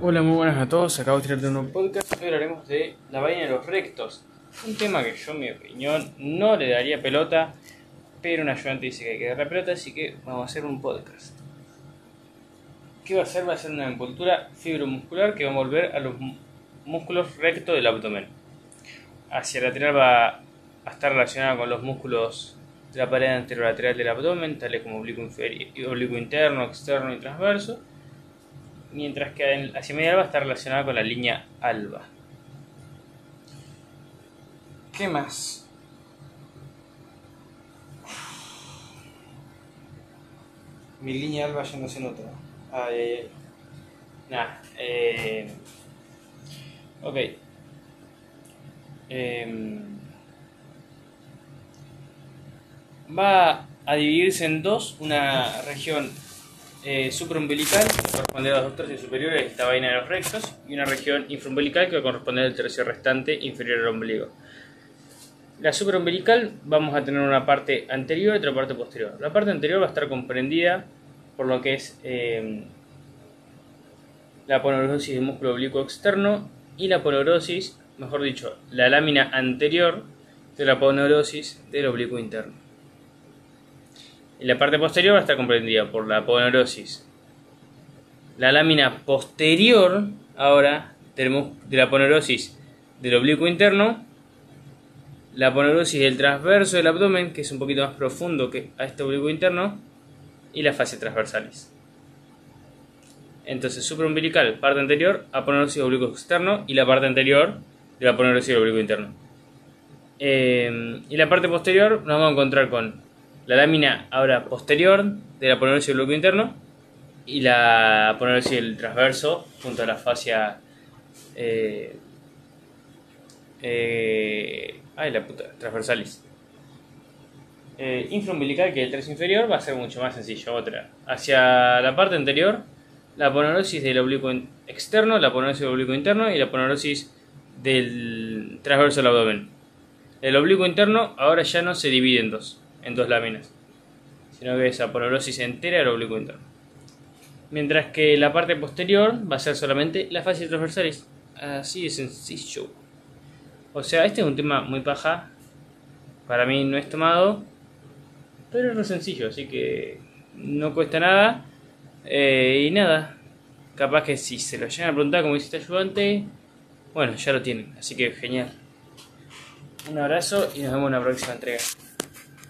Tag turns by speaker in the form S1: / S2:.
S1: Hola, muy buenas a todos. Acabo de tirar de un nuevo podcast. Hoy hablaremos de la vaina de los rectos. Un tema que yo, en mi opinión, no le daría pelota, pero un ayudante dice que hay que darle pelota, así que vamos a hacer un podcast. ¿Qué va a hacer? Va a ser una envoltura fibromuscular que va a volver a los músculos rectos del abdomen. Hacia lateral va a estar relacionada con los músculos de la pared anterolateral del abdomen, tales como oblicuo, oblicuo interno, externo y transverso mientras que hacia media alba está relacionada con la línea alba. ¿Qué más? Mi línea alba ya no se nota. Ay, ay, ay. Nah, eh... Ok. Eh... Va a dividirse en dos, una región eh, supraumbilical, corresponde a los dos tercios superiores de esta vaina de los rectos, y una región infraumbilical que corresponder al tercio restante inferior al ombligo. La supraumbilical vamos a tener una parte anterior y otra parte posterior. La parte anterior va a estar comprendida por lo que es eh, la poneurosis del músculo oblicuo externo y la poneurosis, mejor dicho, la lámina anterior de la poneurosis del oblicuo interno. Y la parte posterior va a estar comprendida por la aponeurosis. La lámina posterior, ahora, de la aponeurosis del oblicuo interno, la aponeurosis del transverso del abdomen, que es un poquito más profundo que a este oblicuo interno, y la fascia transversalis. Entonces, supraumbilical, parte anterior, aponeurosis oblicuo externo, y la parte anterior de la aponeurosis del oblicuo interno. Eh, y la parte posterior nos vamos a encontrar con la lámina ahora posterior de la aponeurosis del bloque interno y la aponeurosis del transverso junto a la fascia eh, eh, ay la puta transversalis. Eh, infraumbilical que el tercio inferior va a ser mucho más sencillo otra. Hacia la parte anterior la aponeurosis del oblicuo externo la aponeurosis del oblicuo interno y la aponeurosis del transverso del abdomen. El oblicuo interno ahora ya no se divide en dos en dos láminas, sino que es aponeurosis entera del oblicuo interno. Mientras que la parte posterior va a ser solamente la fascia transversalis. Así de sencillo. O sea, este es un tema muy paja. Para mí no es tomado. Pero es re sencillo, así que no cuesta nada. Eh, y nada. Capaz que si se lo llegan a preguntar como hiciste ayudante, bueno, ya lo tienen. Así que genial. Un abrazo y nos vemos en la próxima entrega.